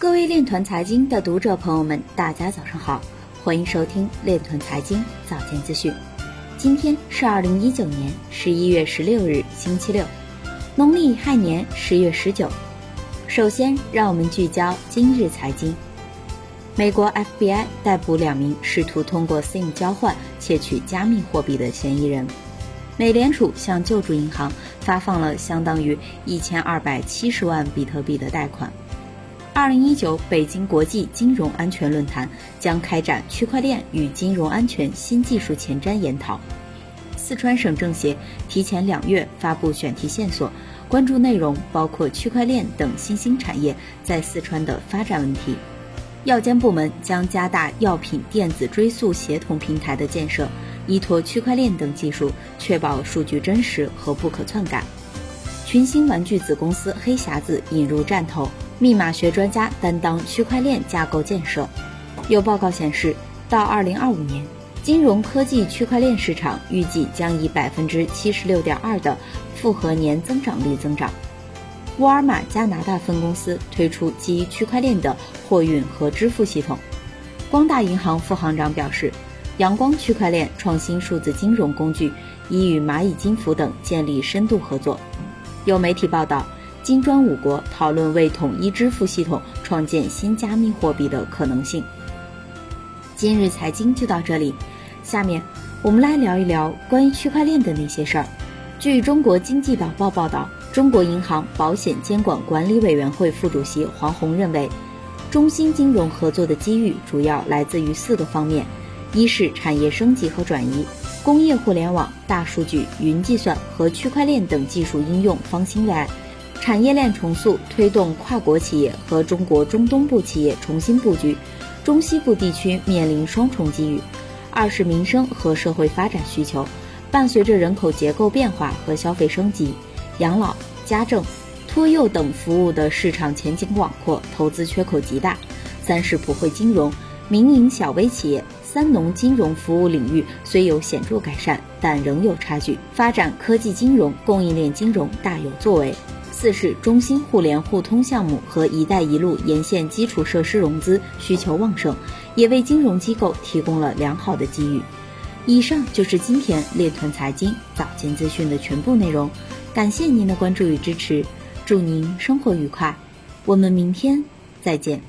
各位链团财经的读者朋友们，大家早上好，欢迎收听链团财经早间资讯。今天是二零一九年十一月十六日，星期六，农历亥年十月十九。首先，让我们聚焦今日财经。美国 FBI 逮捕两名试图通过 SIM 交换窃取加密货币的嫌疑人。美联储向救助银行发放了相当于一千二百七十万比特币的贷款。二零一九北京国际金融安全论坛将开展区块链与金融安全新技术前瞻研讨。四川省政协提前两月发布选题线索，关注内容包括区块链等新兴产业在四川的发展问题。药监部门将加大药品电子追溯协同平台的建设，依托区块链等技术，确保数据真实和不可篡改。群星玩具子公司黑匣子引入战投。密码学专家担当区块链架构建设。有报告显示，到二零二五年，金融科技区块链市场预计将以百分之七十六点二的复合年增长率增长。沃尔玛加拿大分公司推出基于区块链的货运和支付系统。光大银行副行长表示，阳光区块链创新数字金融工具已与蚂蚁金服等建立深度合作。有媒体报道。金砖五国讨论为统一支付系统创建新加密货币的可能性。今日财经就到这里，下面我们来聊一聊关于区块链的那些事儿。据中国经济导报报道，中国银行保险监管管理委员会副主席黄宏认为，中新金融合作的机遇主要来自于四个方面：一是产业升级和转移，工业互联网、大数据、云计算和区块链等技术应用方兴未艾。产业链重塑推动跨国企业和中国中东部企业重新布局，中西部地区面临双重机遇。二是民生和社会发展需求，伴随着人口结构变化和消费升级，养老、家政、托幼等服务的市场前景广阔，投资缺口极大。三是普惠金融，民营小微企业、三农金融服务领域虽有显著改善，但仍有差距，发展科技金融、供应链金融大有作为。四是中心互联互通项目和“一带一路”沿线基础设施融资需求旺盛，也为金融机构提供了良好的机遇。以上就是今天链团财经早间资讯的全部内容，感谢您的关注与支持，祝您生活愉快，我们明天再见。